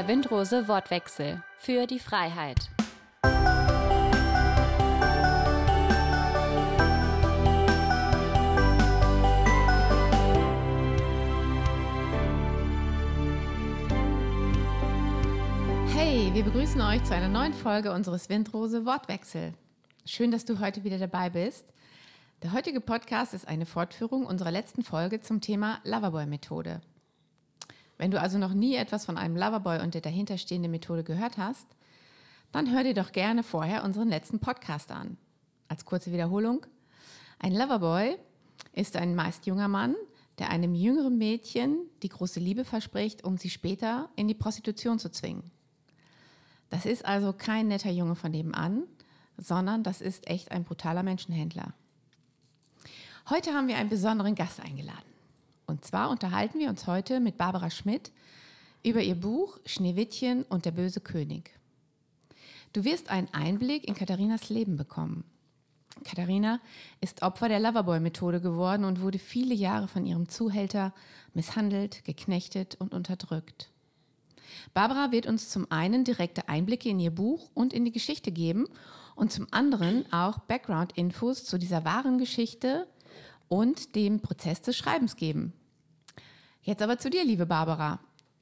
Der Windrose Wortwechsel für die Freiheit. Hey, wir begrüßen euch zu einer neuen Folge unseres Windrose Wortwechsel. Schön, dass du heute wieder dabei bist. Der heutige Podcast ist eine Fortführung unserer letzten Folge zum Thema Loverboy-Methode. Wenn du also noch nie etwas von einem Loverboy und der dahinterstehenden Methode gehört hast, dann hör dir doch gerne vorher unseren letzten Podcast an. Als kurze Wiederholung. Ein Loverboy ist ein meist junger Mann, der einem jüngeren Mädchen die große Liebe verspricht, um sie später in die Prostitution zu zwingen. Das ist also kein netter Junge von nebenan, sondern das ist echt ein brutaler Menschenhändler. Heute haben wir einen besonderen Gast eingeladen. Und zwar unterhalten wir uns heute mit Barbara Schmidt über ihr Buch Schneewittchen und der böse König. Du wirst einen Einblick in Katharinas Leben bekommen. Katharina ist Opfer der Loverboy-Methode geworden und wurde viele Jahre von ihrem Zuhälter misshandelt, geknechtet und unterdrückt. Barbara wird uns zum einen direkte Einblicke in ihr Buch und in die Geschichte geben und zum anderen auch Background-Infos zu dieser wahren Geschichte und dem Prozess des Schreibens geben. Jetzt aber zu dir, liebe Barbara.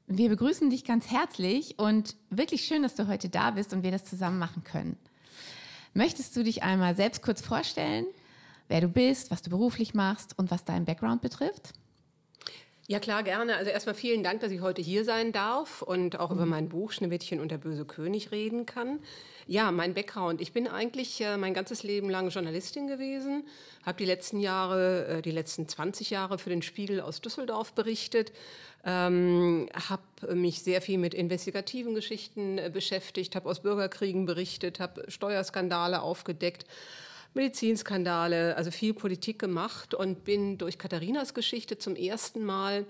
Wir begrüßen dich ganz herzlich und wirklich schön, dass du heute da bist und wir das zusammen machen können. Möchtest du dich einmal selbst kurz vorstellen, wer du bist, was du beruflich machst und was deinen Background betrifft? Ja, klar, gerne. Also erstmal vielen Dank, dass ich heute hier sein darf und auch über mein Buch Schneewittchen und der böse König reden kann. Ja, mein Background. Ich bin eigentlich äh, mein ganzes Leben lang Journalistin gewesen, habe die letzten Jahre, äh, die letzten 20 Jahre für den Spiegel aus Düsseldorf berichtet, ähm, habe mich sehr viel mit investigativen Geschichten äh, beschäftigt, habe aus Bürgerkriegen berichtet, habe Steuerskandale aufgedeckt Medizinskandale, also viel Politik gemacht und bin durch Katharinas Geschichte zum ersten Mal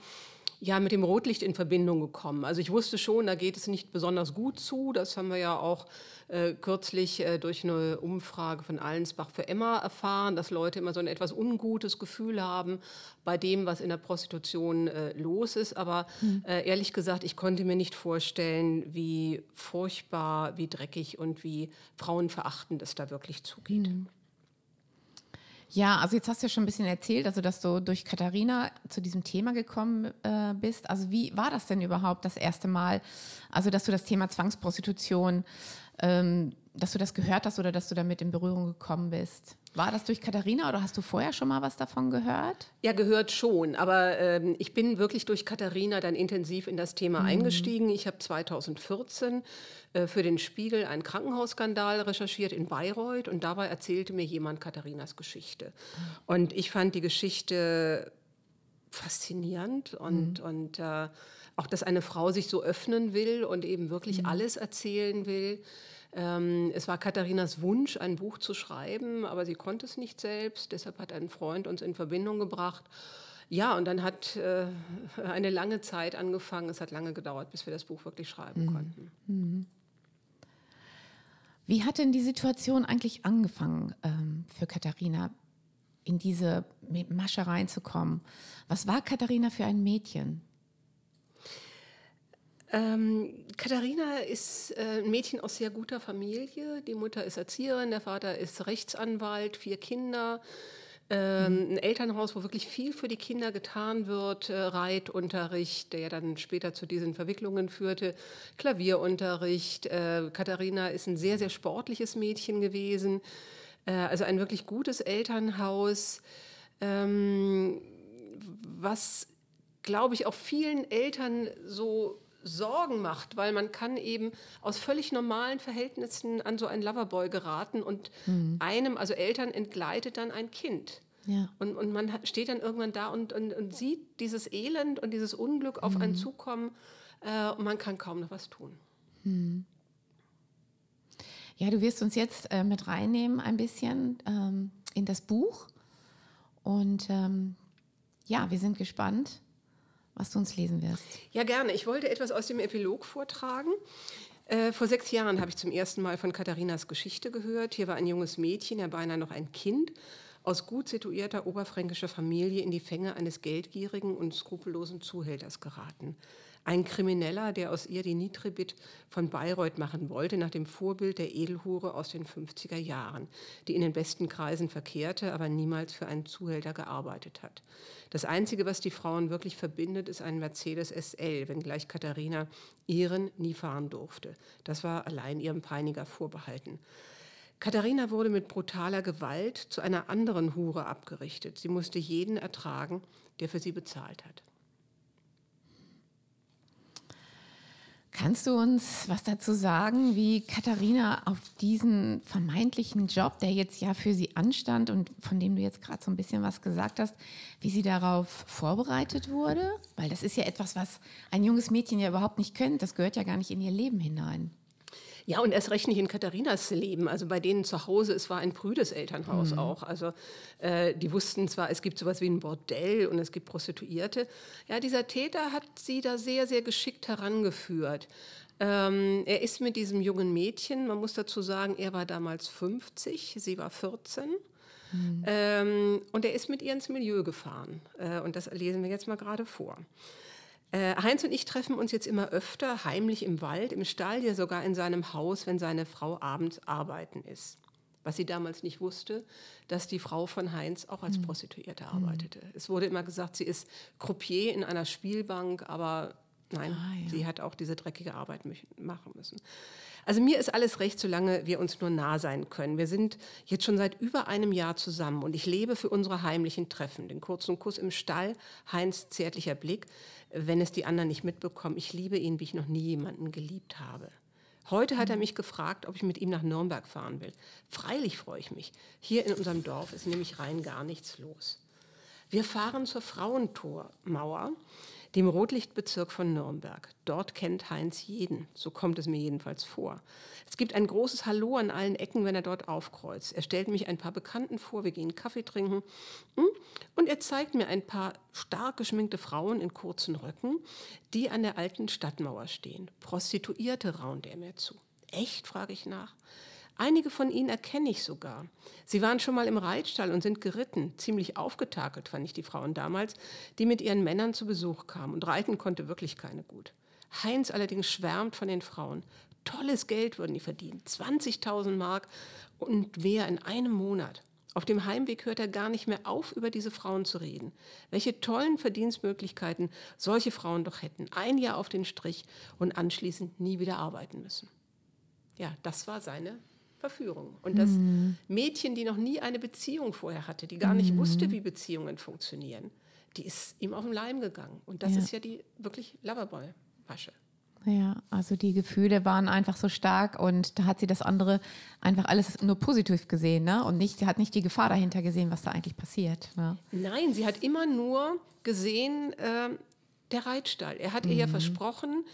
ja mit dem Rotlicht in Verbindung gekommen. Also ich wusste schon, da geht es nicht besonders gut zu. Das haben wir ja auch äh, kürzlich äh, durch eine Umfrage von Allensbach für Emma erfahren, dass Leute immer so ein etwas ungutes Gefühl haben bei dem, was in der Prostitution äh, los ist. Aber mhm. ehrlich gesagt, ich konnte mir nicht vorstellen, wie furchtbar, wie dreckig und wie frauenverachtend es da wirklich zugeht. Mhm. Ja, also jetzt hast du ja schon ein bisschen erzählt, also dass du durch Katharina zu diesem Thema gekommen äh, bist. Also wie war das denn überhaupt das erste Mal? Also dass du das Thema Zwangsprostitution, ähm, dass du das gehört hast oder dass du damit in Berührung gekommen bist? War das durch Katharina oder hast du vorher schon mal was davon gehört? Ja, gehört schon. Aber ähm, ich bin wirklich durch Katharina dann intensiv in das Thema mhm. eingestiegen. Ich habe 2014 äh, für den Spiegel einen Krankenhausskandal recherchiert in Bayreuth und dabei erzählte mir jemand Katharinas Geschichte. Und ich fand die Geschichte faszinierend und, mhm. und äh, auch, dass eine Frau sich so öffnen will und eben wirklich mhm. alles erzählen will. Ähm, es war Katharinas Wunsch, ein Buch zu schreiben, aber sie konnte es nicht selbst. Deshalb hat ein Freund uns in Verbindung gebracht. Ja, und dann hat äh, eine lange Zeit angefangen. Es hat lange gedauert, bis wir das Buch wirklich schreiben mhm. konnten. Mhm. Wie hat denn die Situation eigentlich angefangen ähm, für Katharina, in diese Masche reinzukommen? Was war Katharina für ein Mädchen? Ähm, Katharina ist äh, ein Mädchen aus sehr guter Familie. Die Mutter ist Erzieherin, der Vater ist Rechtsanwalt, vier Kinder. Ähm, ein Elternhaus, wo wirklich viel für die Kinder getan wird, äh, Reitunterricht, der dann später zu diesen Verwicklungen führte, Klavierunterricht. Äh, Katharina ist ein sehr, sehr sportliches Mädchen gewesen, äh, also ein wirklich gutes Elternhaus, ähm, was, glaube ich, auch vielen Eltern so Sorgen macht, weil man kann eben aus völlig normalen Verhältnissen an so einen Loverboy geraten und mhm. einem, also Eltern, entgleitet dann ein Kind. Ja. Und, und man steht dann irgendwann da und, und, und sieht dieses Elend und dieses Unglück auf mhm. einen zukommen äh, und man kann kaum noch was tun. Mhm. Ja, du wirst uns jetzt äh, mit reinnehmen ein bisschen ähm, in das Buch. Und ähm, ja, wir sind gespannt, was du uns lesen wirst. Ja, gerne. Ich wollte etwas aus dem Epilog vortragen. Äh, vor sechs Jahren habe ich zum ersten Mal von Katharinas Geschichte gehört. Hier war ein junges Mädchen, ja beinahe noch ein Kind, aus gut situierter oberfränkischer Familie in die Fänge eines geldgierigen und skrupellosen Zuhälters geraten. Ein Krimineller, der aus ihr die Nitribit von Bayreuth machen wollte, nach dem Vorbild der Edelhure aus den 50er Jahren, die in den besten Kreisen verkehrte, aber niemals für einen Zuhälter gearbeitet hat. Das Einzige, was die Frauen wirklich verbindet, ist ein Mercedes SL, wenngleich Katharina ihren nie fahren durfte. Das war allein ihrem Peiniger vorbehalten. Katharina wurde mit brutaler Gewalt zu einer anderen Hure abgerichtet. Sie musste jeden ertragen, der für sie bezahlt hat. Kannst du uns was dazu sagen, wie Katharina auf diesen vermeintlichen Job, der jetzt ja für sie anstand und von dem du jetzt gerade so ein bisschen was gesagt hast, wie sie darauf vorbereitet wurde? Weil das ist ja etwas, was ein junges Mädchen ja überhaupt nicht kennt. Das gehört ja gar nicht in ihr Leben hinein. Ja, und erst recht nicht in Katharinas Leben. Also bei denen zu Hause, es war ein prüdes Elternhaus mhm. auch. Also äh, die wussten zwar, es gibt sowas wie ein Bordell und es gibt Prostituierte. Ja, dieser Täter hat sie da sehr, sehr geschickt herangeführt. Ähm, er ist mit diesem jungen Mädchen, man muss dazu sagen, er war damals 50, sie war 14. Mhm. Ähm, und er ist mit ihr ins Milieu gefahren. Äh, und das lesen wir jetzt mal gerade vor. Äh, Heinz und ich treffen uns jetzt immer öfter, heimlich im Wald, im Stall, ja sogar in seinem Haus, wenn seine Frau abends arbeiten ist. Was sie damals nicht wusste, dass die Frau von Heinz auch als hm. Prostituierte mhm. arbeitete. Es wurde immer gesagt, sie ist Croupier in einer Spielbank, aber nein, ah, ja. sie hat auch diese dreckige Arbeit machen müssen. Also mir ist alles recht, solange wir uns nur nah sein können. Wir sind jetzt schon seit über einem Jahr zusammen und ich lebe für unsere heimlichen Treffen. Den kurzen Kuss im Stall, Heinz zärtlicher Blick, wenn es die anderen nicht mitbekommen. Ich liebe ihn, wie ich noch nie jemanden geliebt habe. Heute hat er mich gefragt, ob ich mit ihm nach Nürnberg fahren will. Freilich freue ich mich. Hier in unserem Dorf ist nämlich rein gar nichts los. Wir fahren zur Frauentormauer dem Rotlichtbezirk von Nürnberg. Dort kennt Heinz jeden, so kommt es mir jedenfalls vor. Es gibt ein großes Hallo an allen Ecken, wenn er dort aufkreuzt. Er stellt mich ein paar Bekannten vor, wir gehen Kaffee trinken hm? und er zeigt mir ein paar stark geschminkte Frauen in kurzen Röcken, die an der alten Stadtmauer stehen. Prostituierte raunt er mir zu. Echt, frage ich nach. Einige von ihnen erkenne ich sogar. Sie waren schon mal im Reitstall und sind geritten. Ziemlich aufgetakelt fand ich die Frauen damals, die mit ihren Männern zu Besuch kamen. Und reiten konnte wirklich keine gut. Heinz allerdings schwärmt von den Frauen. Tolles Geld würden die verdienen. 20.000 Mark und mehr in einem Monat. Auf dem Heimweg hört er gar nicht mehr auf, über diese Frauen zu reden. Welche tollen Verdienstmöglichkeiten solche Frauen doch hätten. Ein Jahr auf den Strich und anschließend nie wieder arbeiten müssen. Ja, das war seine Verführung. Und das. Mädchen, die noch nie eine Beziehung vorher hatte, die gar nicht wusste, wie Beziehungen funktionieren, die ist ihm auf den Leim gegangen. Und das ja. ist ja die wirklich Loverboy-Wasche. Ja, also die Gefühle waren einfach so stark und da hat sie das andere einfach alles nur positiv gesehen, ne? Und nicht, hat nicht die Gefahr dahinter gesehen, was da eigentlich passiert. Ne? Nein, sie hat immer nur gesehen, äh, der Reitstall. Er hat mhm. ihr ja mhm. versprochen,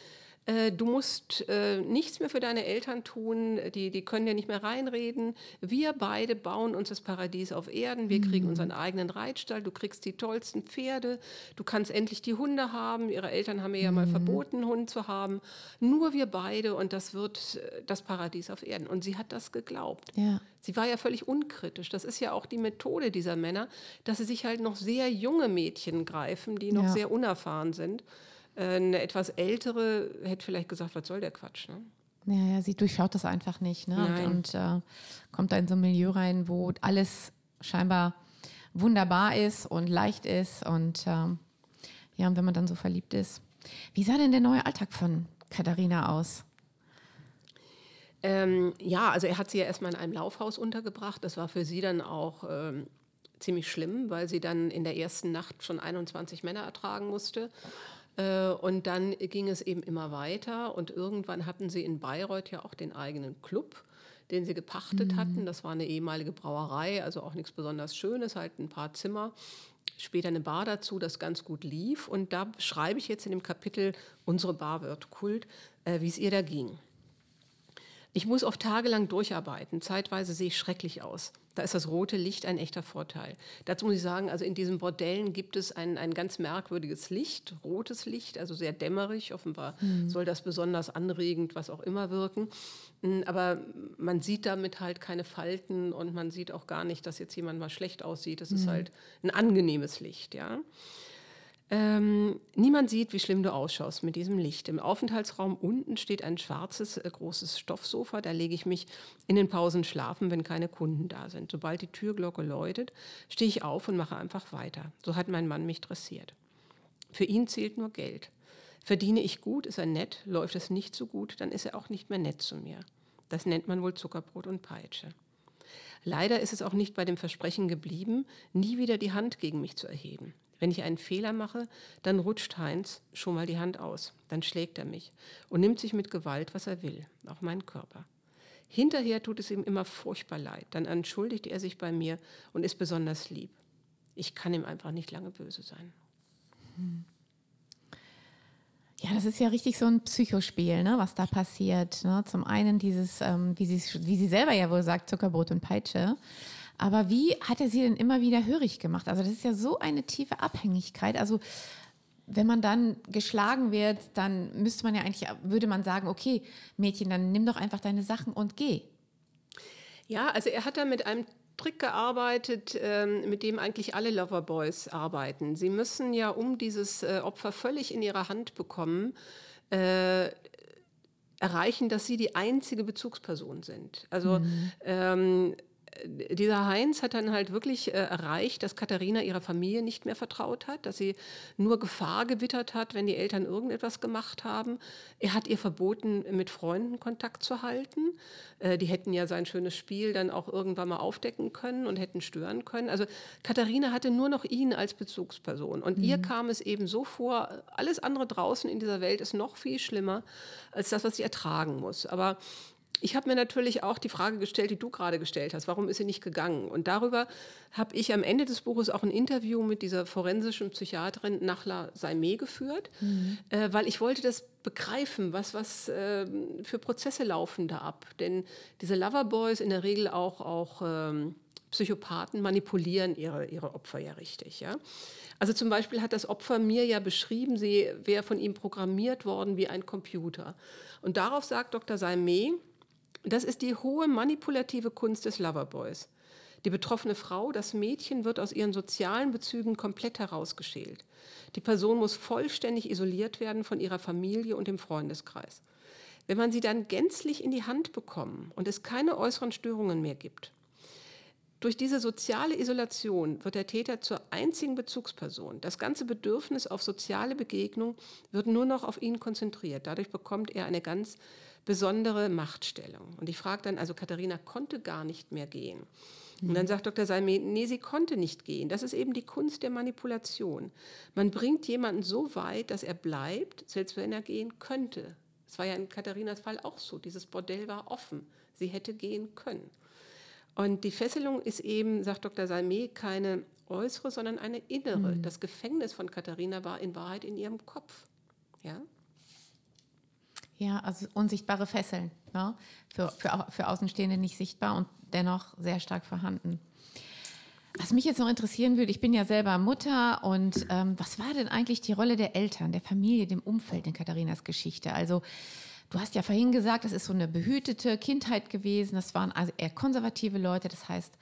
äh, du musst äh, nichts mehr für deine Eltern tun, die, die können ja nicht mehr reinreden. Wir beide bauen uns das Paradies auf Erden, wir kriegen mhm. unseren eigenen Reitstall, du kriegst die tollsten Pferde, du kannst endlich die Hunde haben. Ihre Eltern haben mir ja mal mhm. verboten, einen Hund zu haben. Nur wir beide und das wird äh, das Paradies auf Erden. Und sie hat das geglaubt. Ja. Sie war ja völlig unkritisch. Das ist ja auch die Methode dieser Männer, dass sie sich halt noch sehr junge Mädchen greifen, die noch ja. sehr unerfahren sind. Äh, eine etwas ältere hätte vielleicht gesagt, was soll der Quatsch? Ne? Ja, ja, sie durchschaut das einfach nicht ne? und, und äh, kommt da in so ein Milieu rein, wo alles scheinbar wunderbar ist und leicht ist und ähm, ja, und wenn man dann so verliebt ist. Wie sah denn der neue Alltag von Katharina aus? Ähm, ja, also er hat sie ja erstmal in einem Laufhaus untergebracht. Das war für sie dann auch ähm, ziemlich schlimm, weil sie dann in der ersten Nacht schon 21 Männer ertragen musste. Äh, und dann ging es eben immer weiter und irgendwann hatten sie in Bayreuth ja auch den eigenen Club, den sie gepachtet mhm. hatten. Das war eine ehemalige Brauerei, also auch nichts besonders Schönes, halt ein paar Zimmer. Später eine Bar dazu, das ganz gut lief. Und da schreibe ich jetzt in dem Kapitel Unsere Bar wird Kult, äh, wie es ihr da ging. Ich muss oft tagelang durcharbeiten. Zeitweise sehe ich schrecklich aus. Da ist das rote Licht ein echter Vorteil. Dazu muss ich sagen, also in diesen Bordellen gibt es ein, ein ganz merkwürdiges Licht, rotes Licht, also sehr dämmerig. Offenbar mhm. soll das besonders anregend, was auch immer wirken. Hm, aber man sieht damit halt keine Falten und man sieht auch gar nicht, dass jetzt jemand mal schlecht aussieht. Es mhm. ist halt ein angenehmes Licht, ja. Ähm, niemand sieht, wie schlimm du ausschaust mit diesem Licht. Im Aufenthaltsraum unten steht ein schwarzes, äh, großes Stoffsofa. Da lege ich mich in den Pausen schlafen, wenn keine Kunden da sind. Sobald die Türglocke läutet, stehe ich auf und mache einfach weiter. So hat mein Mann mich dressiert. Für ihn zählt nur Geld. Verdiene ich gut, ist er nett. Läuft es nicht so gut, dann ist er auch nicht mehr nett zu mir. Das nennt man wohl Zuckerbrot und Peitsche. Leider ist es auch nicht bei dem Versprechen geblieben, nie wieder die Hand gegen mich zu erheben. Wenn ich einen Fehler mache, dann rutscht Heinz schon mal die Hand aus. Dann schlägt er mich und nimmt sich mit Gewalt, was er will, auch meinen Körper. Hinterher tut es ihm immer furchtbar leid. Dann entschuldigt er sich bei mir und ist besonders lieb. Ich kann ihm einfach nicht lange böse sein. Ja, das ist ja richtig so ein Psychospiel, ne, was da passiert. Ne? Zum einen dieses, ähm, wie, sie, wie sie selber ja wohl sagt, Zuckerbrot und Peitsche. Aber wie hat er sie denn immer wieder hörig gemacht? Also das ist ja so eine tiefe Abhängigkeit. Also wenn man dann geschlagen wird, dann müsste man ja eigentlich, würde man sagen, okay, Mädchen, dann nimm doch einfach deine Sachen und geh. Ja, also er hat da mit einem Trick gearbeitet, ähm, mit dem eigentlich alle Loverboys arbeiten. Sie müssen ja, um dieses äh, Opfer völlig in ihrer Hand bekommen, äh, erreichen, dass sie die einzige Bezugsperson sind. Also mhm. ähm, dieser Heinz hat dann halt wirklich äh, erreicht, dass Katharina ihrer Familie nicht mehr vertraut hat, dass sie nur Gefahr gewittert hat, wenn die Eltern irgendetwas gemacht haben. Er hat ihr verboten, mit Freunden Kontakt zu halten. Äh, die hätten ja sein schönes Spiel dann auch irgendwann mal aufdecken können und hätten stören können. Also Katharina hatte nur noch ihn als Bezugsperson. Und mhm. ihr kam es eben so vor, alles andere draußen in dieser Welt ist noch viel schlimmer als das, was sie ertragen muss. Aber ich habe mir natürlich auch die Frage gestellt, die du gerade gestellt hast, warum ist sie nicht gegangen? Und darüber habe ich am Ende des Buches auch ein Interview mit dieser forensischen Psychiaterin Nachla Saimeh geführt, mhm. äh, weil ich wollte das begreifen, was, was äh, für Prozesse laufen da ab. Denn diese Loverboys, in der Regel auch, auch ähm, Psychopathen, manipulieren ihre, ihre Opfer ja richtig. Ja? Also zum Beispiel hat das Opfer mir ja beschrieben, sie wäre von ihm programmiert worden wie ein Computer. Und darauf sagt Dr. Saimeh, das ist die hohe manipulative Kunst des Loverboys. Die betroffene Frau, das Mädchen, wird aus ihren sozialen Bezügen komplett herausgeschält. Die Person muss vollständig isoliert werden von ihrer Familie und dem Freundeskreis. Wenn man sie dann gänzlich in die Hand bekommen und es keine äußeren Störungen mehr gibt, durch diese soziale Isolation wird der Täter zur einzigen Bezugsperson. Das ganze Bedürfnis auf soziale Begegnung wird nur noch auf ihn konzentriert. Dadurch bekommt er eine ganz besondere Machtstellung. Und ich frage dann, also Katharina konnte gar nicht mehr gehen. Und dann sagt Dr. Salme, nee, sie konnte nicht gehen. Das ist eben die Kunst der Manipulation. Man bringt jemanden so weit, dass er bleibt, selbst wenn er gehen könnte. Es war ja in Katharinas Fall auch so. Dieses Bordell war offen. Sie hätte gehen können. Und die Fesselung ist eben, sagt Dr. Salme, keine äußere, sondern eine innere. Mhm. Das Gefängnis von Katharina war in Wahrheit in ihrem Kopf. Ja? Ja, also unsichtbare Fesseln. Ne? Für, für, für Außenstehende nicht sichtbar und dennoch sehr stark vorhanden. Was mich jetzt noch interessieren würde, ich bin ja selber Mutter und ähm, was war denn eigentlich die Rolle der Eltern, der Familie, dem Umfeld in Katharinas Geschichte? Also du hast ja vorhin gesagt, das ist so eine behütete Kindheit gewesen, das waren also eher konservative Leute, das heißt,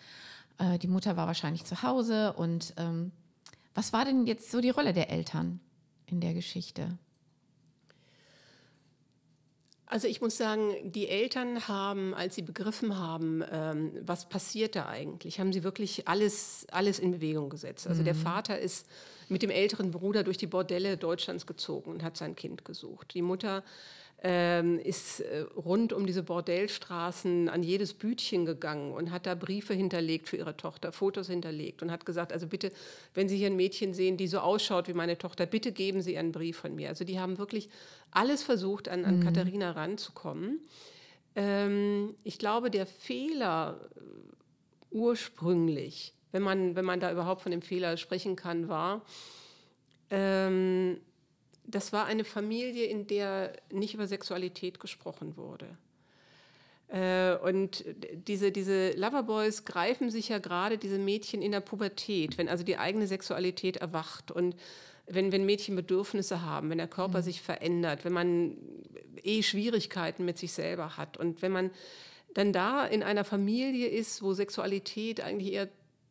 äh, die Mutter war wahrscheinlich zu Hause und ähm, was war denn jetzt so die Rolle der Eltern in der Geschichte? Also ich muss sagen, die Eltern haben, als sie begriffen haben, ähm, was passiert da eigentlich, haben sie wirklich alles, alles in Bewegung gesetzt. Also mhm. der Vater ist mit dem älteren Bruder durch die Bordelle Deutschlands gezogen und hat sein Kind gesucht. Die Mutter ähm, ist äh, rund um diese Bordellstraßen an jedes Bütchen gegangen und hat da Briefe hinterlegt für ihre Tochter, Fotos hinterlegt und hat gesagt, also bitte, wenn Sie hier ein Mädchen sehen, die so ausschaut wie meine Tochter, bitte geben Sie einen Brief von mir. Also die haben wirklich alles versucht, an, an mhm. Katharina ranzukommen. Ähm, ich glaube, der Fehler äh, ursprünglich, wenn man, wenn man da überhaupt von dem Fehler sprechen kann, war, ähm, das war eine Familie, in der nicht über Sexualität gesprochen wurde. Äh, und diese, diese Loverboys greifen sich ja gerade diese Mädchen in der Pubertät, wenn also die eigene Sexualität erwacht und wenn, wenn Mädchen Bedürfnisse haben, wenn der Körper mhm. sich verändert, wenn man eh Schwierigkeiten mit sich selber hat und wenn man dann da in einer Familie ist, wo Sexualität eigentlich eher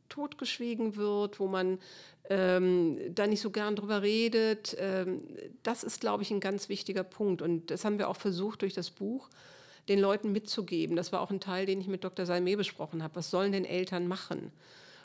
totgeschwiegen wird, wo man ähm, da nicht so gern drüber redet. Ähm, das ist, glaube ich, ein ganz wichtiger Punkt. Und das haben wir auch versucht durch das Buch den Leuten mitzugeben. Das war auch ein Teil, den ich mit Dr. Salme besprochen habe. Was sollen denn Eltern machen?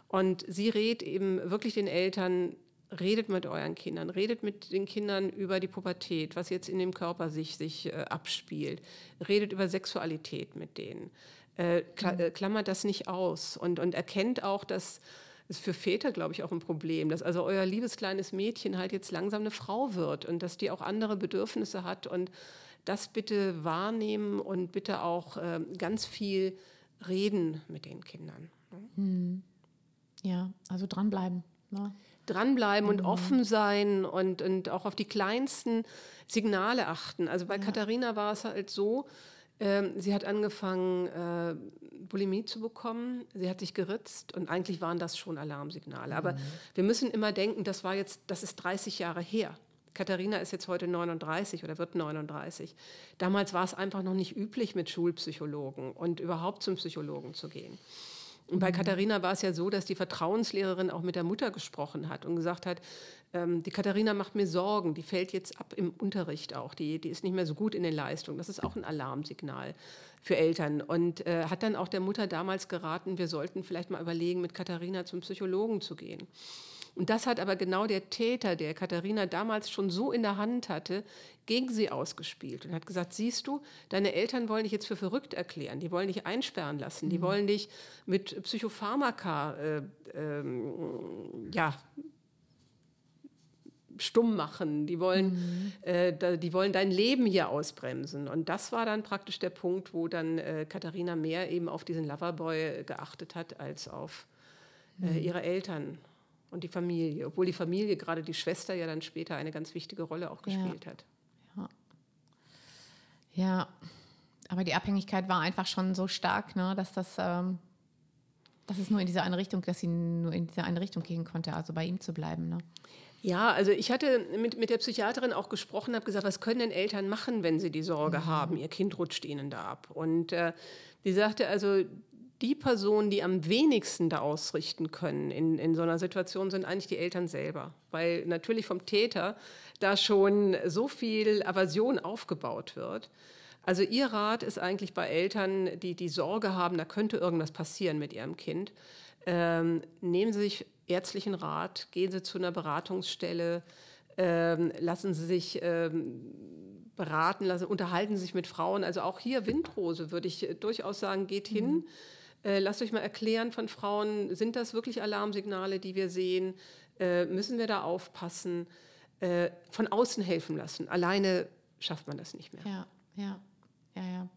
Und sie rät eben wirklich den Eltern, redet mit euren Kindern, redet mit den Kindern über die Pubertät, was jetzt in dem Körper sich, sich äh, abspielt, redet über Sexualität mit denen, äh, äh klammert das nicht aus und, und erkennt auch, dass ist für Väter, glaube ich, auch ein Problem, dass also euer liebes kleines Mädchen halt jetzt langsam eine Frau wird und dass die auch andere Bedürfnisse hat und das bitte wahrnehmen und bitte auch äh, ganz viel reden mit den Kindern. Hm. Ja, also dranbleiben. Ne? Dranbleiben mhm. und offen sein und, und auch auf die kleinsten Signale achten. Also bei ja. Katharina war es halt so, ähm, sie hat angefangen, äh, Bulimie zu bekommen. Sie hat sich geritzt und eigentlich waren das schon Alarmsignale. Aber mhm. wir müssen immer denken, das war jetzt, das ist 30 Jahre her. Katharina ist jetzt heute 39 oder wird 39. Damals war es einfach noch nicht üblich, mit Schulpsychologen und überhaupt zum Psychologen zu gehen. Und bei mhm. Katharina war es ja so, dass die Vertrauenslehrerin auch mit der Mutter gesprochen hat und gesagt hat, ähm, die Katharina macht mir Sorgen, die fällt jetzt ab im Unterricht auch, die, die ist nicht mehr so gut in den Leistungen. Das ist auch ein Alarmsignal für Eltern. Und äh, hat dann auch der Mutter damals geraten, wir sollten vielleicht mal überlegen, mit Katharina zum Psychologen zu gehen. Und das hat aber genau der Täter, der Katharina damals schon so in der Hand hatte, gegen sie ausgespielt und hat gesagt, siehst du, deine Eltern wollen dich jetzt für verrückt erklären, die wollen dich einsperren lassen, die mhm. wollen dich mit Psychopharmaka äh, ähm, ja, stumm machen, die wollen, mhm. äh, die wollen dein Leben hier ausbremsen. Und das war dann praktisch der Punkt, wo dann äh, Katharina mehr eben auf diesen Loverboy geachtet hat als auf äh, mhm. ihre Eltern und die Familie, obwohl die Familie, gerade die Schwester, ja dann später eine ganz wichtige Rolle auch gespielt ja. hat. Ja. ja, aber die Abhängigkeit war einfach schon so stark, ne, dass das, ähm, dass es nur in diese eine Richtung, dass sie nur in diese eine Richtung gehen konnte, also bei ihm zu bleiben. Ne? Ja, also ich hatte mit, mit der Psychiaterin auch gesprochen, habe gesagt, was können denn Eltern machen, wenn sie die Sorge mhm. haben, ihr Kind rutscht ihnen da ab. Und äh, die sagte also, die Personen, die am wenigsten da ausrichten können in, in so einer Situation, sind eigentlich die Eltern selber. Weil natürlich vom Täter da schon so viel Aversion aufgebaut wird. Also ihr Rat ist eigentlich bei Eltern, die die Sorge haben, da könnte irgendwas passieren mit ihrem Kind, ähm, nehmen Sie sich ärztlichen Rat, gehen Sie zu einer Beratungsstelle, ähm, lassen Sie sich ähm, beraten, lassen, unterhalten Sie sich mit Frauen. Also auch hier Windrose würde ich durchaus sagen, geht hin. Äh, lasst euch mal erklären von Frauen, sind das wirklich Alarmsignale, die wir sehen? Äh, müssen wir da aufpassen? Äh, von außen helfen lassen. Alleine schafft man das nicht mehr. Ja, ja, ja, ja.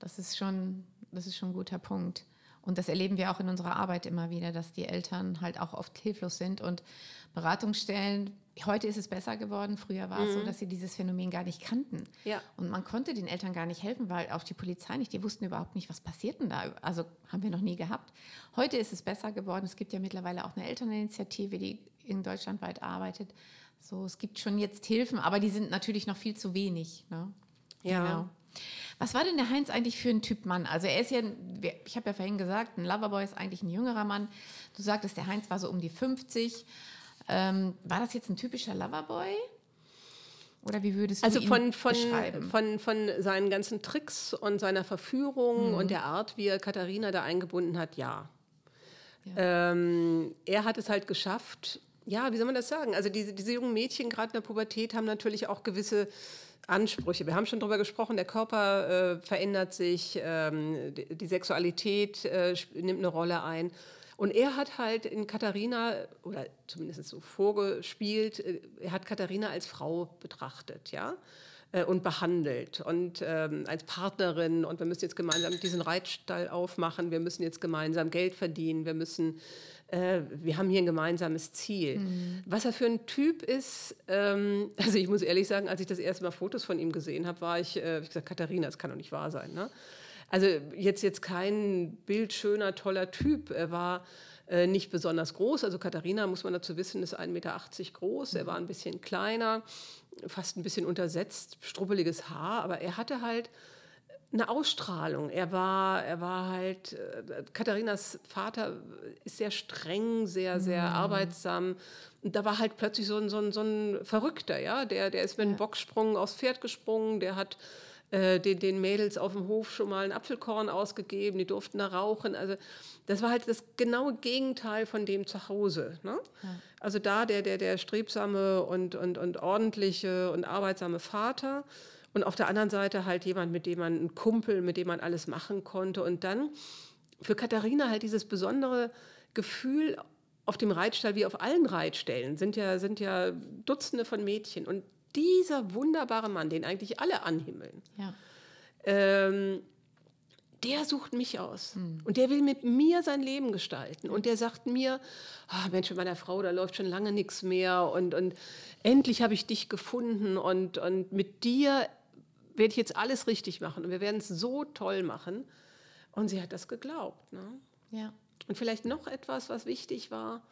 Das ist schon, das ist schon ein guter Punkt. Und das erleben wir auch in unserer Arbeit immer wieder, dass die Eltern halt auch oft hilflos sind und Beratungsstellen Heute ist es besser geworden. Früher war mhm. es so, mhm. dass sie dieses Phänomen gar nicht kannten. Ja. Und man konnte den Eltern gar nicht helfen, weil auch die Polizei nicht, die wussten überhaupt nicht, was passiert denn da. Also haben wir noch nie gehabt. Heute ist es besser geworden. Es gibt ja mittlerweile auch eine Elterninitiative, die in Deutschland weit arbeitet. So, es gibt schon jetzt Hilfen, aber die sind natürlich noch viel zu wenig. Ne? Ja. Genau. Was war denn der Heinz eigentlich für ein Typ Mann? Also er ist ja, ich habe ja vorhin gesagt, ein Loverboy ist eigentlich ein jüngerer Mann. Du sagtest, der Heinz war so um die 50. Ähm, war das jetzt ein typischer Loverboy? Oder wie würdest du also ihn von, von, beschreiben? Von, von seinen ganzen Tricks und seiner Verführung mhm. und der Art, wie er Katharina da eingebunden hat, ja. ja. Ähm, er hat es halt geschafft, ja, wie soll man das sagen? Also diese, diese jungen Mädchen, gerade in der Pubertät, haben natürlich auch gewisse Ansprüche. Wir haben schon darüber gesprochen, der Körper äh, verändert sich, ähm, die, die, Sexualität äh, nimmt eine Rolle ein. Und er hat halt in Katharina, oder zumindest so vorgespielt, äh, er hat Katharina als Frau betrachtet, ja äh, und behandelt und ähm, als Partnerin und wir müssen jetzt gemeinsam diesen Reitstall aufmachen, wir müssen jetzt gemeinsam Geld verdienen, wir müssen, äh, wir haben hier ein gemeinsames Ziel. Mhm. Was er für ein Typ ist, ähm, also ich muss ehrlich sagen, als ich das erste Mal Fotos von ihm gesehen habe, war ich, äh, ich gesagt, Katharina, das kann doch nicht wahr sein. Ne? Also jetzt, jetzt kein bildschöner, toller Typ. Er war äh, nicht besonders groß. Also Katharina, muss man dazu wissen, ist 1,80 Meter groß. Er war ein bisschen kleiner, fast ein bisschen untersetzt, strubbeliges Haar. Aber er hatte halt eine Ausstrahlung. Er war, er war halt, äh, Katharinas Vater ist sehr streng, sehr, sehr mhm. arbeitsam. Und da war halt plötzlich so ein, so ein, so ein Verrückter, ja, der, der ist mit einem Bocksprung aufs Pferd gesprungen, der hat äh, den, den Mädels auf dem Hof schon mal ein Apfelkorn ausgegeben, die durften da rauchen. Also das war halt das genaue Gegenteil von dem zu Hause. Ne? Ja. Also da der, der, der strebsame und, und, und ordentliche und arbeitsame Vater und auf der anderen Seite halt jemand, mit dem man, ein Kumpel, mit dem man alles machen konnte. Und dann für Katharina halt dieses besondere Gefühl auf dem Reitstall wie auf allen Reitstellen sind ja, sind ja Dutzende von Mädchen. Und dieser wunderbare Mann, den eigentlich alle anhimmeln, ja. ähm, der sucht mich aus. Mhm. Und der will mit mir sein Leben gestalten. Und der sagt mir, oh Mensch, mit meiner Frau, da läuft schon lange nichts mehr. Und, und endlich habe ich dich gefunden. Und, und mit dir werde ich jetzt alles richtig machen und wir werden es so toll machen. Und sie hat das geglaubt. Ne? Ja. Und vielleicht noch etwas, was wichtig war.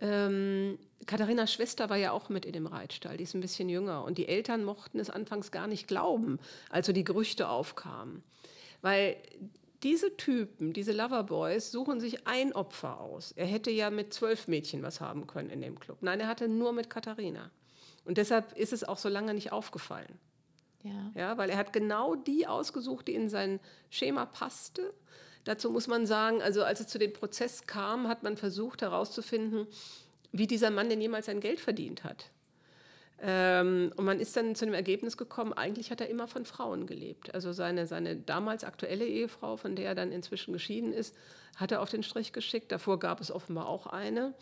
Ähm, Katharinas Schwester war ja auch mit in dem Reitstall, die ist ein bisschen jünger. Und die Eltern mochten es anfangs gar nicht glauben, als so die Gerüchte aufkamen. Weil diese Typen, diese Loverboys, suchen sich ein Opfer aus. Er hätte ja mit zwölf Mädchen was haben können in dem Club. Nein, er hatte nur mit Katharina. Und deshalb ist es auch so lange nicht aufgefallen. Ja. ja, weil er hat genau die ausgesucht, die in sein Schema passte. Dazu muss man sagen, also als es zu dem Prozess kam, hat man versucht herauszufinden, wie dieser Mann denn jemals sein Geld verdient hat. Ähm, und man ist dann zu dem Ergebnis gekommen, eigentlich hat er immer von Frauen gelebt. Also seine, seine damals aktuelle Ehefrau, von der er dann inzwischen geschieden ist, hat er auf den Strich geschickt. Davor gab es offenbar auch eine.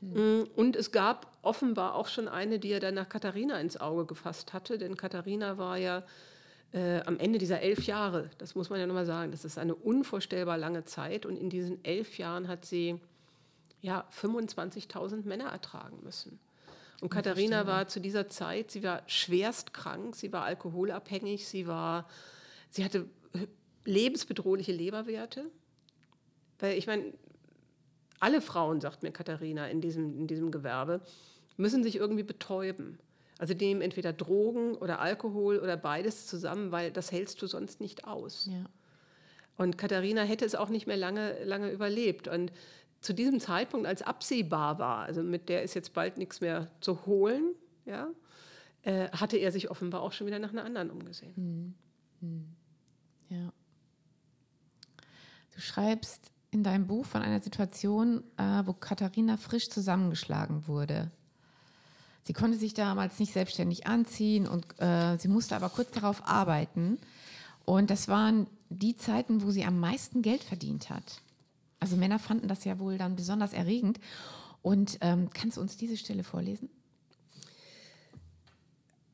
Mhm. Und es gab offenbar auch schon eine, die er dann nach Katharina ins Auge gefasst hatte, denn Katharina war ja äh, am Ende dieser elf Jahre, das muss man ja nochmal sagen, das ist eine unvorstellbar lange Zeit und in diesen elf Jahren hat sie ja 25.000 Männer ertragen müssen. Und Katharina war zu dieser Zeit, sie war schwerst krank, sie war alkoholabhängig, sie war, sie hatte lebensbedrohliche Leberwerte. Weil ich meine, alle Frauen, sagt mir Katharina, in diesem, in diesem Gewerbe, müssen sich irgendwie betäuben. Also nehmen entweder Drogen oder Alkohol oder beides zusammen, weil das hältst du sonst nicht aus. Ja. Und Katharina hätte es auch nicht mehr lange, lange überlebt. Und zu diesem Zeitpunkt, als absehbar war, also mit der ist jetzt bald nichts mehr zu holen, ja, äh, hatte er sich offenbar auch schon wieder nach einer anderen umgesehen. Hm. Hm. Ja. Du schreibst, in deinem Buch von einer Situation, äh, wo Katharina frisch zusammengeschlagen wurde. Sie konnte sich damals nicht selbstständig anziehen und äh, sie musste aber kurz darauf arbeiten. Und das waren die Zeiten, wo sie am meisten Geld verdient hat. Also Männer fanden das ja wohl dann besonders erregend. Und ähm, kannst du uns diese Stelle vorlesen?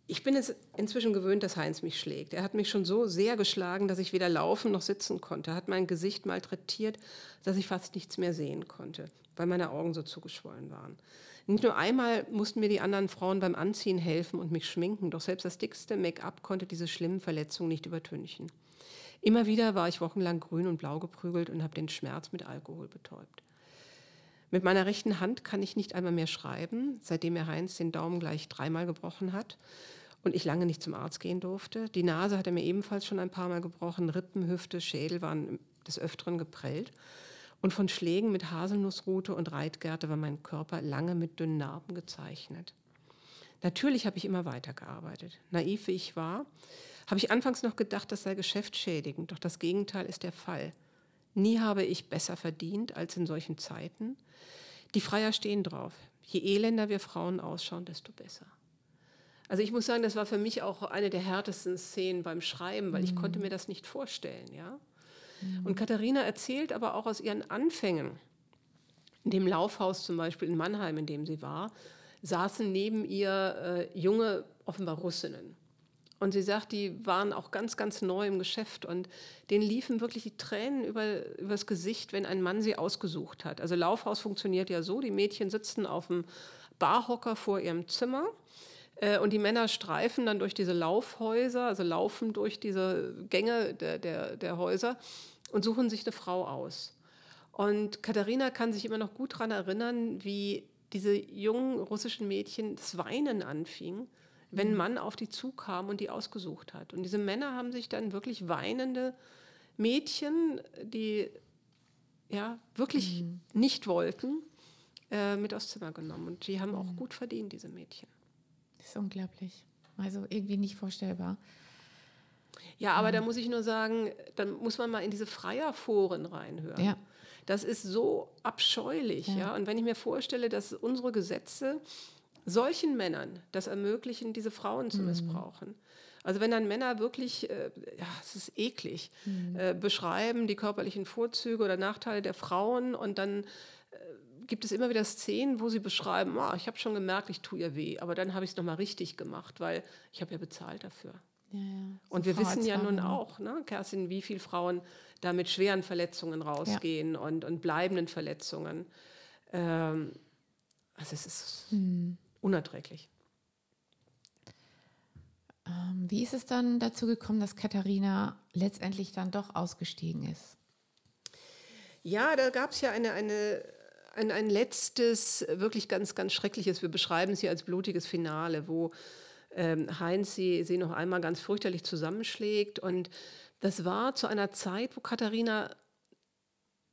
Ich bin es inzwischen gewöhnt, dass Heinz mich schlägt. Er hat mich schon so sehr geschlagen, dass ich weder laufen noch sitzen konnte. Er hat mein Gesicht malträtiert, dass ich fast nichts mehr sehen konnte, weil meine Augen so zugeschwollen waren. Nicht nur einmal mussten mir die anderen Frauen beim Anziehen helfen und mich schminken, doch selbst das dickste Make-up konnte diese schlimmen Verletzungen nicht übertünchen. Immer wieder war ich wochenlang grün und blau geprügelt und habe den Schmerz mit Alkohol betäubt. Mit meiner rechten Hand kann ich nicht einmal mehr schreiben, seitdem mir Heinz den Daumen gleich dreimal gebrochen hat und ich lange nicht zum Arzt gehen durfte. Die Nase hat er mir ebenfalls schon ein paar Mal gebrochen. Rippen, Hüfte, Schädel waren des Öfteren geprellt. Und von Schlägen mit Haselnussrute und Reitgerte war mein Körper lange mit dünnen Narben gezeichnet. Natürlich habe ich immer weitergearbeitet. Naiv wie ich war, habe ich anfangs noch gedacht, das sei geschäftsschädigend. Doch das Gegenteil ist der Fall. Nie habe ich besser verdient als in solchen Zeiten. Die Freier stehen drauf. Je elender wir Frauen ausschauen, desto besser. Also ich muss sagen, das war für mich auch eine der härtesten Szenen beim Schreiben, weil ich mhm. konnte mir das nicht vorstellen. Ja? Mhm. Und Katharina erzählt aber auch aus ihren Anfängen. In dem Laufhaus zum Beispiel in Mannheim, in dem sie war, saßen neben ihr äh, junge, offenbar Russinnen. Und sie sagt, die waren auch ganz, ganz neu im Geschäft und denen liefen wirklich die Tränen über, übers Gesicht, wenn ein Mann sie ausgesucht hat. Also Laufhaus funktioniert ja so, die Mädchen sitzen auf dem Barhocker vor ihrem Zimmer äh, und die Männer streifen dann durch diese Laufhäuser, also laufen durch diese Gänge der, der, der Häuser und suchen sich eine Frau aus. Und Katharina kann sich immer noch gut daran erinnern, wie diese jungen russischen Mädchen das Weinen anfingen, wenn ein Mann auf die zukam und die ausgesucht hat. Und diese Männer haben sich dann wirklich weinende Mädchen, die ja wirklich mhm. nicht wollten, äh, mit aufs Zimmer genommen. Und die haben mhm. auch gut verdient, diese Mädchen. Das ist unglaublich. Also irgendwie nicht vorstellbar. Ja, aber mhm. da muss ich nur sagen, dann muss man mal in diese Freierforen reinhören. Ja. Das ist so abscheulich. Ja. ja. Und wenn ich mir vorstelle, dass unsere Gesetze solchen Männern das ermöglichen, diese Frauen zu mhm. missbrauchen. Also wenn dann Männer wirklich, äh, ja, es ist eklig, mhm. äh, beschreiben die körperlichen Vorzüge oder Nachteile der Frauen und dann äh, gibt es immer wieder Szenen, wo sie beschreiben, oh, ich habe schon gemerkt, ich tue ihr weh, aber dann habe ich es nochmal richtig gemacht, weil ich habe ja bezahlt dafür. Ja, ja. Und wir wissen ja nun auch, ne, Kerstin, wie viele Frauen da mit schweren Verletzungen rausgehen ja. und, und bleibenden Verletzungen. Ähm, also es ist hm. Unerträglich. Ähm, wie ist es dann dazu gekommen, dass Katharina letztendlich dann doch ausgestiegen ist? Ja, da gab es ja eine, eine, ein, ein letztes, wirklich ganz, ganz schreckliches, wir beschreiben es hier als blutiges Finale, wo ähm, Heinz sie, sie noch einmal ganz fürchterlich zusammenschlägt. Und das war zu einer Zeit, wo Katharina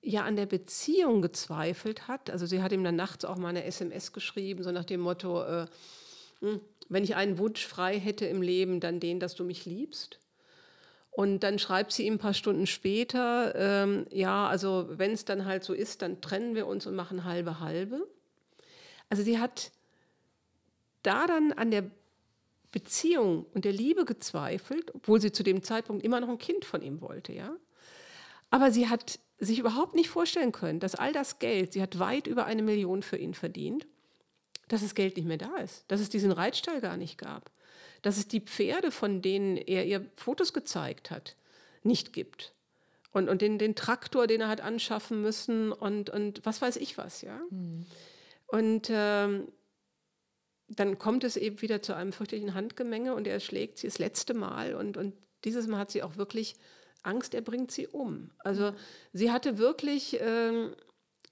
ja an der Beziehung gezweifelt hat. Also sie hat ihm dann nachts auch mal eine SMS geschrieben, so nach dem Motto, äh, hm, wenn ich einen Wunsch frei hätte im Leben, dann den, dass du mich liebst. Und dann schreibt sie ihm ein paar Stunden später, ähm, ja, also wenn es dann halt so ist, dann trennen wir uns und machen halbe halbe. Also sie hat da dann an der Beziehung und der Liebe gezweifelt, obwohl sie zu dem Zeitpunkt immer noch ein Kind von ihm wollte, ja. Aber sie hat sich überhaupt nicht vorstellen können, dass all das Geld, sie hat weit über eine Million für ihn verdient, dass das Geld nicht mehr da ist, dass es diesen Reitstall gar nicht gab, dass es die Pferde, von denen er ihr Fotos gezeigt hat, nicht gibt. Und, und den, den Traktor, den er hat anschaffen müssen und, und was weiß ich was, ja. Mhm. Und ähm, dann kommt es eben wieder zu einem fürchterlichen Handgemenge und er schlägt sie das letzte Mal und, und dieses Mal hat sie auch wirklich Angst, er bringt sie um. Also mhm. sie hatte wirklich ähm,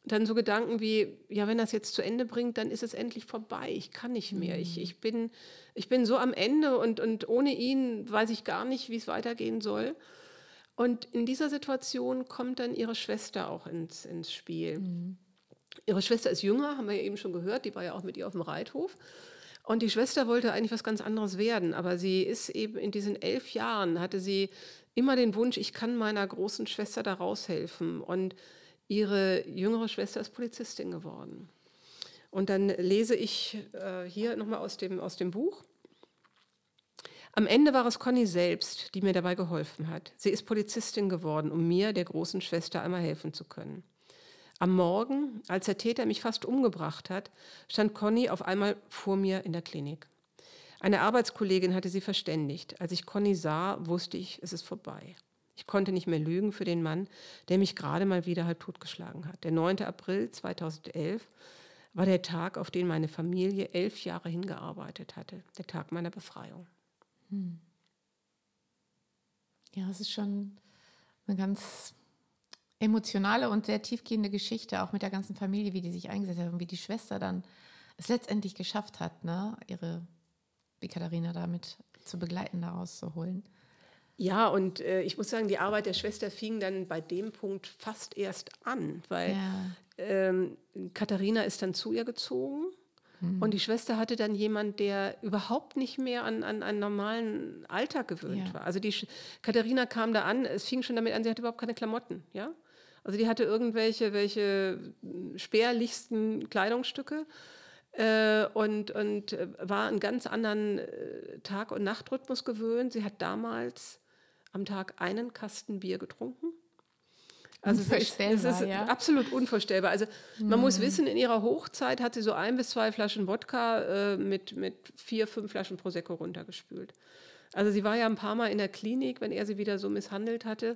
dann so Gedanken wie, ja, wenn das jetzt zu Ende bringt, dann ist es endlich vorbei. Ich kann nicht mehr. Mhm. Ich, ich, bin, ich bin so am Ende und, und ohne ihn weiß ich gar nicht, wie es weitergehen soll. Und in dieser Situation kommt dann ihre Schwester auch ins, ins Spiel. Mhm. Ihre Schwester ist jünger, haben wir ja eben schon gehört, die war ja auch mit ihr auf dem Reithof. Und die Schwester wollte eigentlich was ganz anderes werden, aber sie ist eben in diesen elf Jahren, hatte sie immer den Wunsch, ich kann meiner großen Schwester da raushelfen. Und ihre jüngere Schwester ist Polizistin geworden. Und dann lese ich äh, hier nochmal aus dem, aus dem Buch. Am Ende war es Conny selbst, die mir dabei geholfen hat. Sie ist Polizistin geworden, um mir, der großen Schwester, einmal helfen zu können. Am Morgen, als der Täter mich fast umgebracht hat, stand Conny auf einmal vor mir in der Klinik. Eine Arbeitskollegin hatte sie verständigt. Als ich Conny sah, wusste ich, es ist vorbei. Ich konnte nicht mehr lügen für den Mann, der mich gerade mal wieder halb totgeschlagen hat. Der 9. April 2011 war der Tag, auf den meine Familie elf Jahre hingearbeitet hatte. Der Tag meiner Befreiung. Hm. Ja, es ist schon eine ganz emotionale und sehr tiefgehende Geschichte, auch mit der ganzen Familie, wie die sich eingesetzt hat und wie die Schwester dann es letztendlich geschafft hat, ne, ihre, wie Katharina damit zu begleiten, daraus zu holen. Ja, und äh, ich muss sagen, die Arbeit der Schwester fing dann bei dem Punkt fast erst an, weil ja. ähm, Katharina ist dann zu ihr gezogen mhm. und die Schwester hatte dann jemand, der überhaupt nicht mehr an, an einen normalen Alltag gewöhnt ja. war. Also die Sch Katharina kam da an, es fing schon damit an, sie hatte überhaupt keine Klamotten, ja. Also die hatte irgendwelche welche spärlichsten Kleidungsstücke äh, und, und äh, war einen ganz anderen äh, Tag- und Nachtrhythmus gewöhnt. Sie hat damals am Tag einen Kasten Bier getrunken. Also es ist, es ist ja. absolut unvorstellbar. Also man mm. muss wissen, in ihrer Hochzeit hat sie so ein bis zwei Flaschen Wodka äh, mit, mit vier, fünf Flaschen Prosecco runtergespült. Also sie war ja ein paar Mal in der Klinik, wenn er sie wieder so misshandelt hatte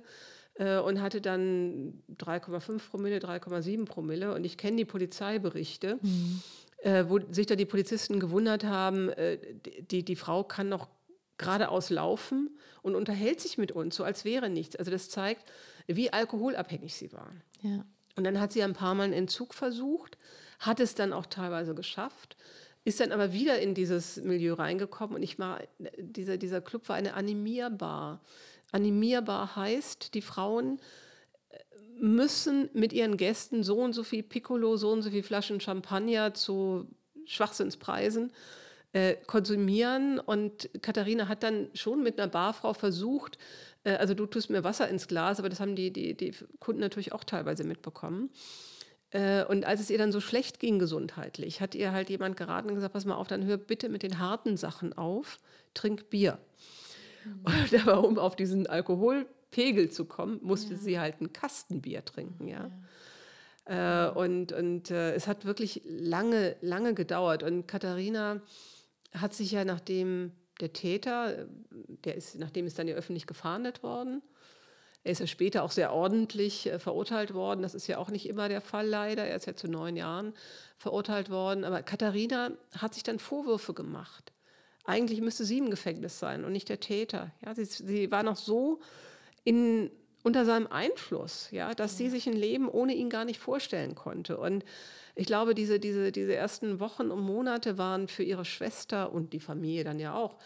äh, und hatte dann 3,5 Promille, 3,7 Promille. Und ich kenne die Polizeiberichte, mhm. Äh, wo sich da die Polizisten gewundert haben, äh, die, die Frau kann noch geradeaus laufen und unterhält sich mit uns, so als wäre nichts. Also das zeigt, wie alkoholabhängig sie war. Ja. Und dann hat sie ein paar Mal einen Entzug versucht, hat es dann auch teilweise geschafft. ist dann aber wieder in dieses Milieu reingekommen und ich war, dieser, dieser Club war eine Animierbar. Animierbar heißt, die Frauen müssen mit ihren Gästen so und so viel Piccolo, so und so viel Flaschen Champagner zu Schwachsinnspreisen äh, konsumieren. Und Katharina hat dann schon mit einer Barfrau versucht, äh, also du tust mir Wasser ins Glas, aber das haben die, die, die Kunden natürlich auch teilweise mitbekommen. Äh, und als es ihr dann so schlecht ging gesundheitlich, hat ihr halt jemand geraten und gesagt, pass mal auf, dann hör bitte mit den harten Sachen auf, trink Bier. Mhm. Und aber um auf diesen Alkoholpegel zu kommen, musste ja. sie halt ein Kastenbier trinken, ja. ja. Äh, und und äh, es hat wirklich lange, lange gedauert. Und Katharina hat sich ja nachdem der Täter, der ist, nachdem ist dann ja öffentlich gefahndet worden, er ist ja später auch sehr ordentlich äh, verurteilt worden. Das ist ja auch nicht immer der Fall leider. Er ist ja zu neun Jahren verurteilt worden. Aber Katharina hat sich dann Vorwürfe gemacht. Eigentlich müsste sie im Gefängnis sein und nicht der Täter. Ja, sie, sie war noch so in, unter seinem Einfluss, ja, dass sie sich ein Leben ohne ihn gar nicht vorstellen konnte. Und ich glaube, diese, diese, diese ersten Wochen und Monate waren für ihre Schwester und die Familie dann ja auch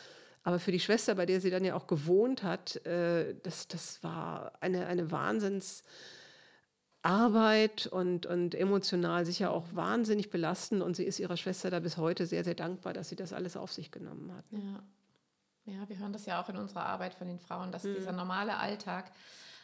aber für die Schwester, bei der sie dann ja auch gewohnt hat, äh, das, das war eine, eine Wahnsinnsarbeit und, und emotional sicher auch wahnsinnig belastend. Und sie ist ihrer Schwester da bis heute sehr, sehr dankbar, dass sie das alles auf sich genommen hat. Ja. Ja, wir hören das ja auch in unserer Arbeit von den Frauen, dass mhm. dieser normale Alltag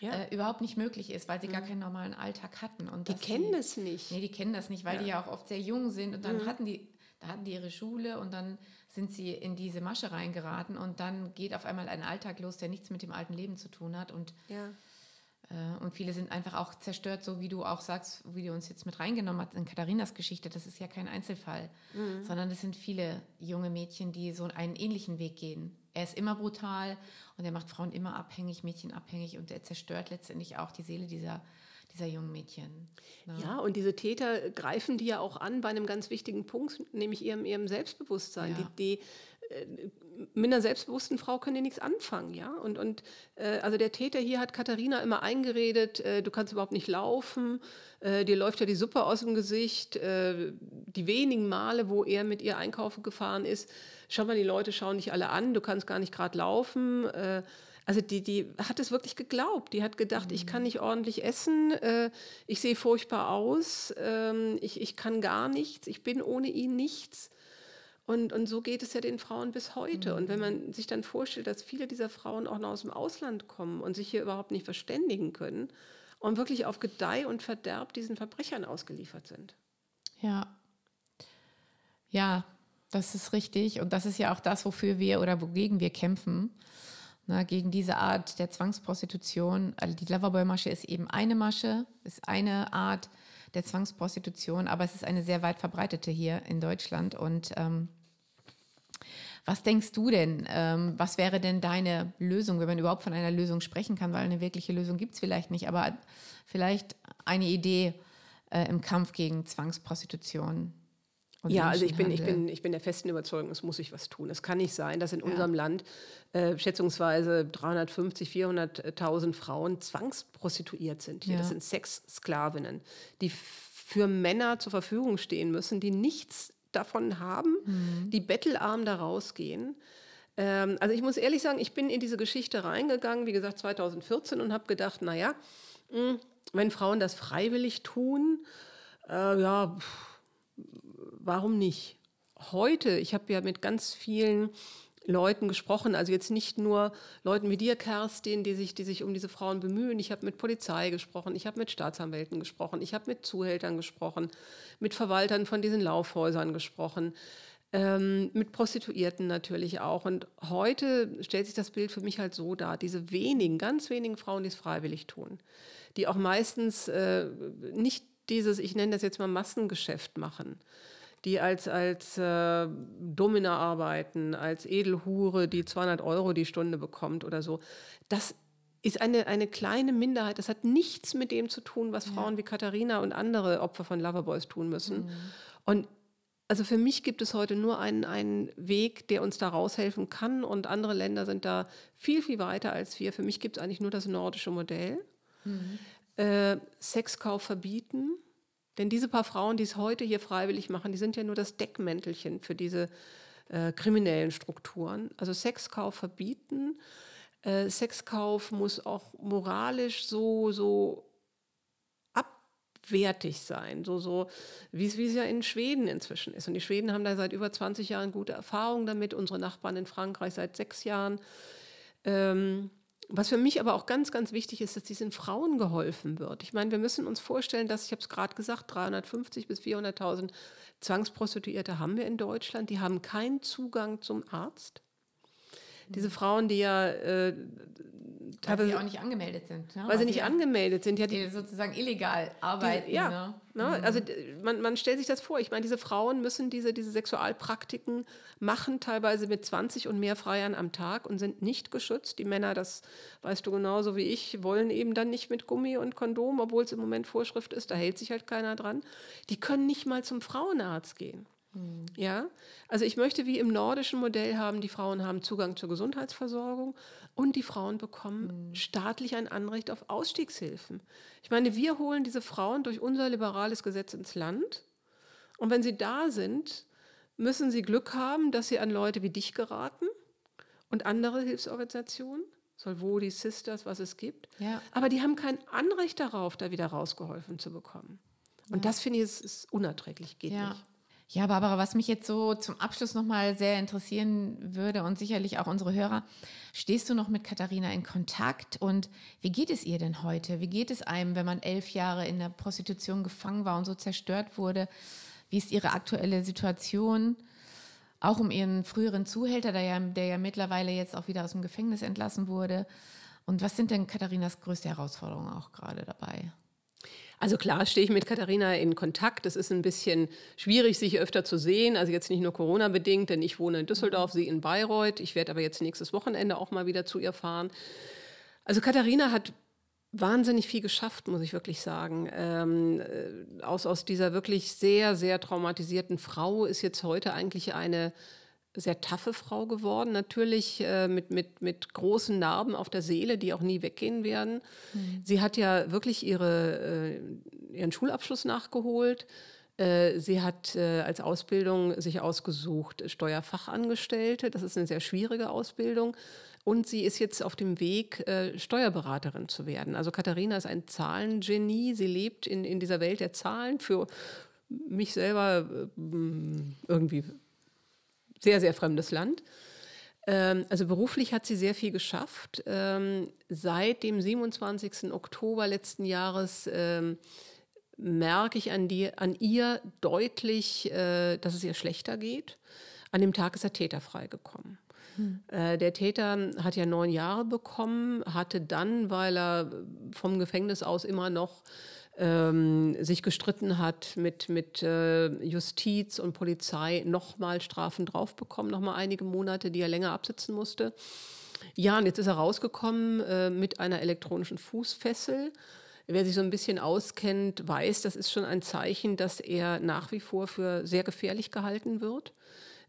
ja. äh, überhaupt nicht möglich ist, weil sie mhm. gar keinen normalen Alltag hatten. Und die kennen sie, das nicht. Nee, die kennen das nicht, weil ja. die ja auch oft sehr jung sind und dann mhm. hatten die, da hatten die ihre Schule und dann sind sie in diese Masche reingeraten und dann geht auf einmal ein Alltag los, der nichts mit dem alten Leben zu tun hat und ja. äh, und viele sind einfach auch zerstört, so wie du auch sagst, wie du uns jetzt mit reingenommen hast in Katharinas Geschichte. Das ist ja kein Einzelfall, mhm. sondern es sind viele junge Mädchen, die so einen ähnlichen Weg gehen. Er ist immer brutal und er macht Frauen immer abhängig, Mädchen abhängig und er zerstört letztendlich auch die Seele dieser dieser jungen Mädchen. Ne? Ja, und diese Täter greifen die ja auch an bei einem ganz wichtigen Punkt, nämlich ihrem, ihrem Selbstbewusstsein. Ja. Die, die äh, mit einer selbstbewussten Frau können die nichts anfangen, ja. Und, und äh, also der Täter hier hat Katharina immer eingeredet, äh, du kannst überhaupt nicht laufen, äh, dir läuft ja die Suppe aus dem Gesicht. Äh, die wenigen Male, wo er mit ihr einkaufen gefahren ist, schau mal, die Leute schauen dich alle an, du kannst gar nicht gerade laufen. Äh, also die, die hat es wirklich geglaubt. Die hat gedacht, mhm. ich kann nicht ordentlich essen, äh, ich sehe furchtbar aus, ähm, ich, ich kann gar nichts, ich bin ohne ihn nichts. Und, und so geht es ja den Frauen bis heute. Mhm. Und wenn man mhm. sich dann vorstellt, dass viele dieser Frauen auch noch aus dem Ausland kommen und sich hier überhaupt nicht verständigen können und wirklich auf Gedeih und Verderb diesen Verbrechern ausgeliefert sind. Ja. Ja, das ist richtig. Und das ist ja auch das, wofür wir oder wogegen wir kämpfen na, gegen diese Art der Zwangsprostitution. Also die Loverboy-Masche ist eben eine Masche, ist eine Art der Zwangsprostitution, aber es ist eine sehr weit verbreitete hier in Deutschland. Und ähm, was denkst du denn? Ähm, was wäre denn deine Lösung, wenn man überhaupt von einer Lösung sprechen kann? Weil eine wirkliche Lösung gibt es vielleicht nicht, aber vielleicht eine Idee äh, im Kampf gegen Zwangsprostitution ja, also ich bin, ich, bin, ich bin der festen Überzeugung, es muss sich was tun. Es kann nicht sein, dass in ja. unserem Land äh, schätzungsweise 350, 400.000 Frauen zwangsprostituiert sind. Hier, ja. Das sind Sexsklavinnen, die für Männer zur Verfügung stehen müssen, die nichts davon haben, mhm. die bettelarm da rausgehen. Ähm, also ich muss ehrlich sagen, ich bin in diese Geschichte reingegangen, wie gesagt 2014 und habe gedacht, naja, hm, wenn Frauen das freiwillig tun, äh, ja, pff, warum nicht? Heute, ich habe ja mit ganz vielen Leuten gesprochen, also jetzt nicht nur Leuten wie dir, Kerstin, die sich, die sich um diese Frauen bemühen. Ich habe mit Polizei gesprochen, ich habe mit Staatsanwälten gesprochen, ich habe mit Zuhältern gesprochen, mit Verwaltern von diesen Laufhäusern gesprochen, ähm, mit Prostituierten natürlich auch. Und heute stellt sich das Bild für mich halt so dar, diese wenigen, ganz wenigen Frauen, die es freiwillig tun, die auch meistens äh, nicht dieses, ich nenne das jetzt mal Massengeschäft machen, die als, als äh, Domina arbeiten, als Edelhure, die 200 Euro die Stunde bekommt oder so. Das ist eine, eine kleine Minderheit. Das hat nichts mit dem zu tun, was Frauen ja. wie Katharina und andere Opfer von Loverboys tun müssen. Mhm. Und also für mich gibt es heute nur einen, einen Weg, der uns da raushelfen kann. Und andere Länder sind da viel, viel weiter als wir. Für mich gibt es eigentlich nur das nordische Modell. Mhm. Äh, Sexkauf verbieten, Denn diese paar Frauen, die es heute hier freiwillig machen, die sind ja nur das Deckmäntelchen für diese äh, kriminellen Strukturen. Also Sexkauf verbieten. Äh, Sexkauf muss auch moralisch so, so abwertig sein, so, so wie es ja in Schweden inzwischen ist. Und die Schweden haben da seit über 20 Jahren gute Erfahrungen damit, unsere Nachbarn in Frankreich seit sechs Jahren. Ähm, was für mich aber auch ganz, ganz wichtig ist, dass diesen Frauen geholfen wird. Ich meine, wir müssen uns vorstellen, dass, ich habe es gerade gesagt, 350 bis 400.000 Zwangsprostituierte haben wir in Deutschland. Die haben keinen Zugang zum Arzt. Diese Frauen, die ja äh, weil sie auch nicht angemeldet sind. Ne? Weil sie nicht angemeldet sind. Ja, die, die sozusagen illegal arbeiten. Die, ja, ne? Ne? Mhm. also man, man stellt sich das vor. Ich meine, diese Frauen müssen diese, diese Sexualpraktiken machen, teilweise mit 20 und mehr Freiern am Tag und sind nicht geschützt. Die Männer, das weißt du genauso wie ich, wollen eben dann nicht mit Gummi und Kondom, obwohl es im Moment Vorschrift ist. Da hält sich halt keiner dran. Die können nicht mal zum Frauenarzt gehen. Mhm. Ja, also ich möchte wie im nordischen Modell haben, die Frauen haben Zugang zur Gesundheitsversorgung und die Frauen bekommen mhm. staatlich ein Anrecht auf Ausstiegshilfen. Ich meine, wir holen diese Frauen durch unser liberales Gesetz ins Land und wenn sie da sind, müssen sie Glück haben, dass sie an Leute wie dich geraten und andere Hilfsorganisationen. Solvodi, Sisters, was es gibt. Ja. Aber die haben kein Anrecht darauf, da wieder rausgeholfen zu bekommen. Und ja. das finde ich ist, ist unerträglich, geht ja. nicht. Ja, Barbara, was mich jetzt so zum Abschluss nochmal sehr interessieren würde und sicherlich auch unsere Hörer, stehst du noch mit Katharina in Kontakt und wie geht es ihr denn heute? Wie geht es einem, wenn man elf Jahre in der Prostitution gefangen war und so zerstört wurde? Wie ist ihre aktuelle Situation? Auch um ihren früheren Zuhälter, der ja, der ja mittlerweile jetzt auch wieder aus dem Gefängnis entlassen wurde. Und was sind denn Katharinas größte Herausforderungen auch gerade dabei? Also klar stehe ich mit Katharina in Kontakt. Es ist ein bisschen schwierig, sich öfter zu sehen. Also jetzt nicht nur Corona-bedingt, denn ich wohne in Düsseldorf, sie in Bayreuth. Ich werde aber jetzt nächstes Wochenende auch mal wieder zu ihr fahren. Also Katharina hat wahnsinnig viel geschafft, muss ich wirklich sagen. Ähm, äh, aus, aus dieser wirklich sehr, sehr traumatisierten Frau ist jetzt heute eigentlich eine sehr taffe Frau geworden, natürlich äh, mit, mit, mit großen Narben auf der Seele, die auch nie weggehen werden. Mhm. Sie hat ja wirklich ihre, äh, ihren Schulabschluss nachgeholt. Äh, sie hat äh, als Ausbildung sich ausgesucht Steuerfachangestellte. Das ist eine sehr schwierige Ausbildung. Und sie ist jetzt auf dem Weg, äh, Steuerberaterin zu werden. Also Katharina ist ein Zahlengenie. Sie lebt in, in dieser Welt der Zahlen. Für mich selber äh, irgendwie sehr, sehr fremdes Land. Ähm, also beruflich hat sie sehr viel geschafft. Ähm, seit dem 27. Oktober letzten Jahres ähm, merke ich an, die, an ihr deutlich, äh, dass es ihr schlechter geht. An dem Tag ist der Täter freigekommen. Hm. Äh, der Täter hat ja neun Jahre bekommen, hatte dann, weil er vom Gefängnis aus immer noch ähm, sich gestritten hat mit, mit äh, Justiz und Polizei, nochmal Strafen draufbekommen, nochmal einige Monate, die er länger absitzen musste. Ja, und jetzt ist er rausgekommen äh, mit einer elektronischen Fußfessel. Wer sich so ein bisschen auskennt, weiß, das ist schon ein Zeichen, dass er nach wie vor für sehr gefährlich gehalten wird.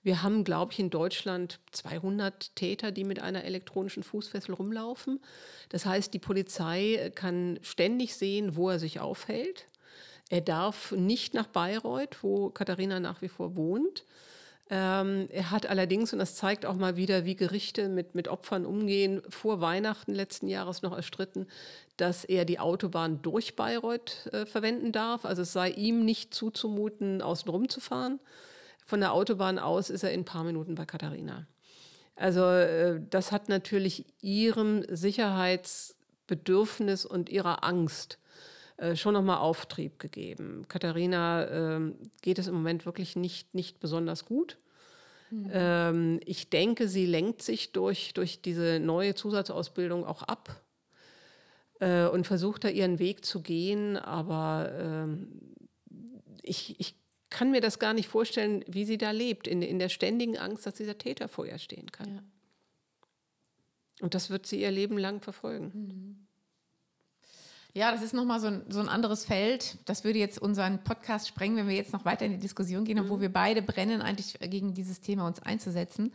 Wir haben, glaube ich, in Deutschland 200 Täter, die mit einer elektronischen Fußfessel rumlaufen. Das heißt, die Polizei kann ständig sehen, wo er sich aufhält. Er darf nicht nach Bayreuth, wo Katharina nach wie vor wohnt. Ähm, er hat allerdings, und das zeigt auch mal wieder, wie Gerichte mit, mit Opfern umgehen, vor Weihnachten letzten Jahres noch erstritten, dass er die Autobahn durch Bayreuth äh, verwenden darf. Also es sei ihm nicht zuzumuten, außen rum zu fahren. Von der Autobahn aus ist er in ein paar Minuten bei Katharina. Also äh, das hat natürlich ihrem Sicherheitsbedürfnis und ihrer Angst äh, schon nochmal Auftrieb gegeben. Katharina äh, geht es im Moment wirklich nicht, nicht besonders gut. Mhm. Ähm, ich denke, sie lenkt sich durch, durch diese neue Zusatzausbildung auch ab äh, und versucht da ihren Weg zu gehen. Aber ähm, ich, ich kann mir das gar nicht vorstellen, wie sie da lebt, in, in der ständigen Angst, dass dieser Täter vor ihr stehen kann. Ja. Und das wird sie ihr Leben lang verfolgen. Mhm. Ja, das ist nochmal so ein, so ein anderes Feld. Das würde jetzt unseren Podcast sprengen, wenn wir jetzt noch weiter in die Diskussion gehen, mhm. wo wir beide brennen, eigentlich gegen dieses Thema uns einzusetzen.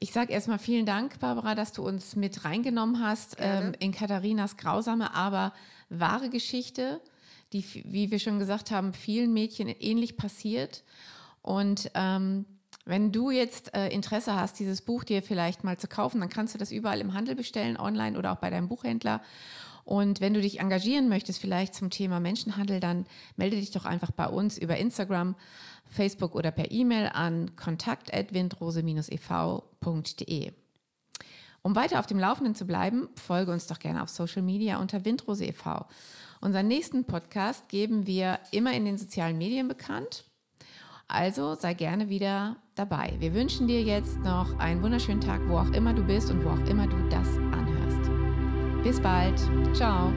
Ich sage erstmal vielen Dank, Barbara, dass du uns mit reingenommen hast ähm, in Katharinas grausame, aber wahre Geschichte die, wie wir schon gesagt haben, vielen Mädchen ähnlich passiert. Und ähm, wenn du jetzt äh, Interesse hast, dieses Buch dir vielleicht mal zu kaufen, dann kannst du das überall im Handel bestellen, online oder auch bei deinem Buchhändler. Und wenn du dich engagieren möchtest, vielleicht zum Thema Menschenhandel, dann melde dich doch einfach bei uns über Instagram, Facebook oder per E-Mail an kontakt.windrose-ev.de. Um weiter auf dem Laufenden zu bleiben, folge uns doch gerne auf Social Media unter Windrose e.V. Unseren nächsten Podcast geben wir immer in den sozialen Medien bekannt. Also sei gerne wieder dabei. Wir wünschen dir jetzt noch einen wunderschönen Tag, wo auch immer du bist und wo auch immer du das anhörst. Bis bald. Ciao.